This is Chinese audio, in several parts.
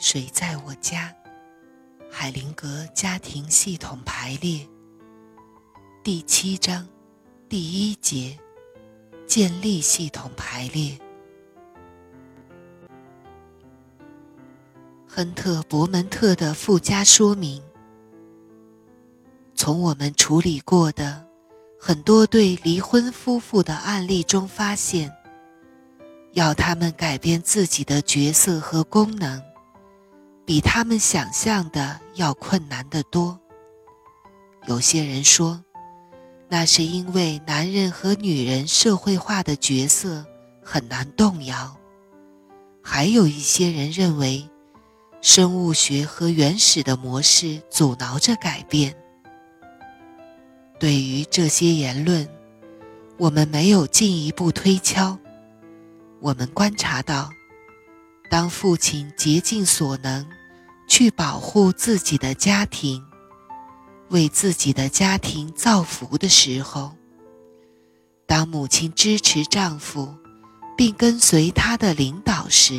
谁在我家？海灵格家庭系统排列第七章第一节建立系统排列。亨特·伯门特的附加说明：从我们处理过的很多对离婚夫妇的案例中发现，要他们改变自己的角色和功能。比他们想象的要困难得多。有些人说，那是因为男人和女人社会化的角色很难动摇；还有一些人认为，生物学和原始的模式阻挠着改变。对于这些言论，我们没有进一步推敲。我们观察到，当父亲竭尽所能。去保护自己的家庭，为自己的家庭造福的时候，当母亲支持丈夫，并跟随他的领导时，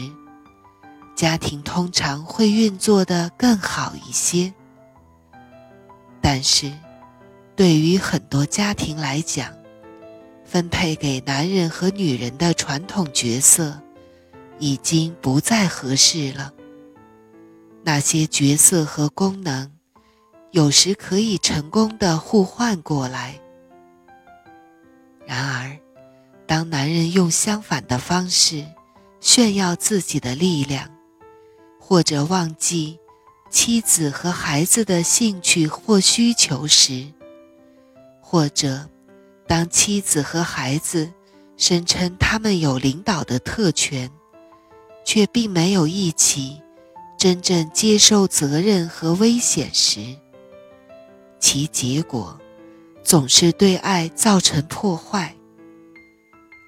家庭通常会运作的更好一些。但是，对于很多家庭来讲，分配给男人和女人的传统角色，已经不再合适了。那些角色和功能，有时可以成功的互换过来。然而，当男人用相反的方式炫耀自己的力量，或者忘记妻子和孩子的兴趣或需求时，或者当妻子和孩子声称他们有领导的特权，却并没有一起。真正接受责任和危险时，其结果总是对爱造成破坏。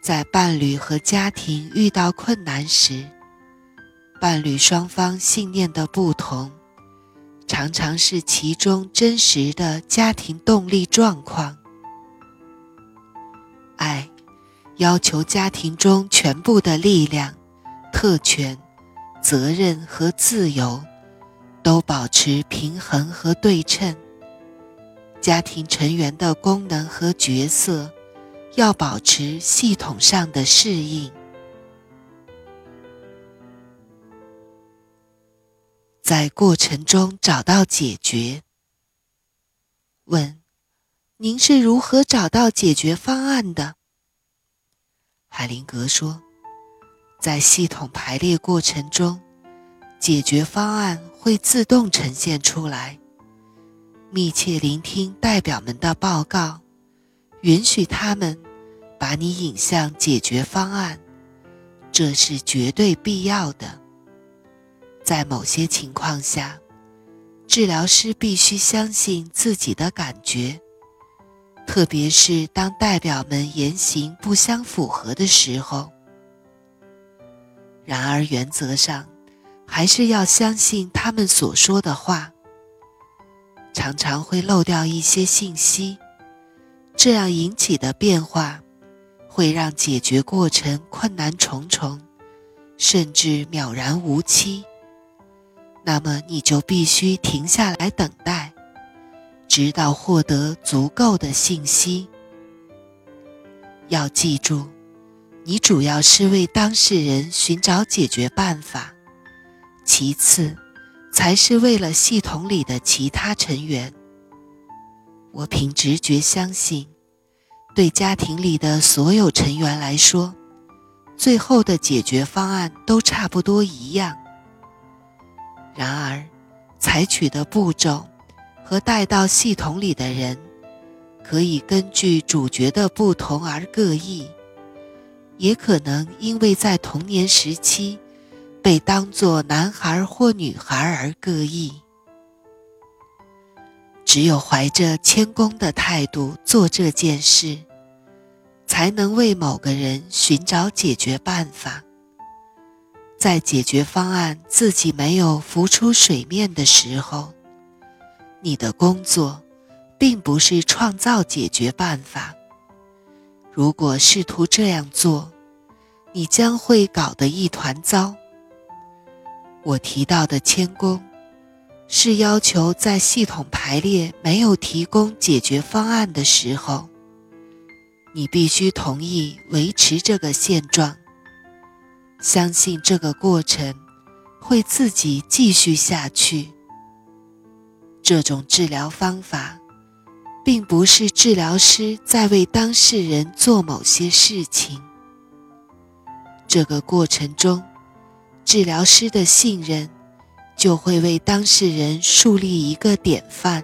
在伴侣和家庭遇到困难时，伴侣双方信念的不同，常常是其中真实的家庭动力状况。爱要求家庭中全部的力量、特权。责任和自由都保持平衡和对称。家庭成员的功能和角色要保持系统上的适应。在过程中找到解决。问：您是如何找到解决方案的？海灵格说。在系统排列过程中，解决方案会自动呈现出来。密切聆听代表们的报告，允许他们把你引向解决方案，这是绝对必要的。在某些情况下，治疗师必须相信自己的感觉，特别是当代表们言行不相符合的时候。然而，原则上，还是要相信他们所说的话。常常会漏掉一些信息，这样引起的变化，会让解决过程困难重重，甚至渺然无期。那么，你就必须停下来等待，直到获得足够的信息。要记住。你主要是为当事人寻找解决办法，其次才是为了系统里的其他成员。我凭直觉相信，对家庭里的所有成员来说，最后的解决方案都差不多一样。然而，采取的步骤和带到系统里的人，可以根据主角的不同而各异。也可能因为在童年时期被当作男孩或女孩而各异。只有怀着谦恭的态度做这件事，才能为某个人寻找解决办法。在解决方案自己没有浮出水面的时候，你的工作并不是创造解决办法。如果试图这样做，你将会搞得一团糟。我提到的谦恭，是要求在系统排列没有提供解决方案的时候，你必须同意维持这个现状，相信这个过程会自己继续下去。这种治疗方法，并不是治疗师在为当事人做某些事情。这个过程中，治疗师的信任就会为当事人树立一个典范。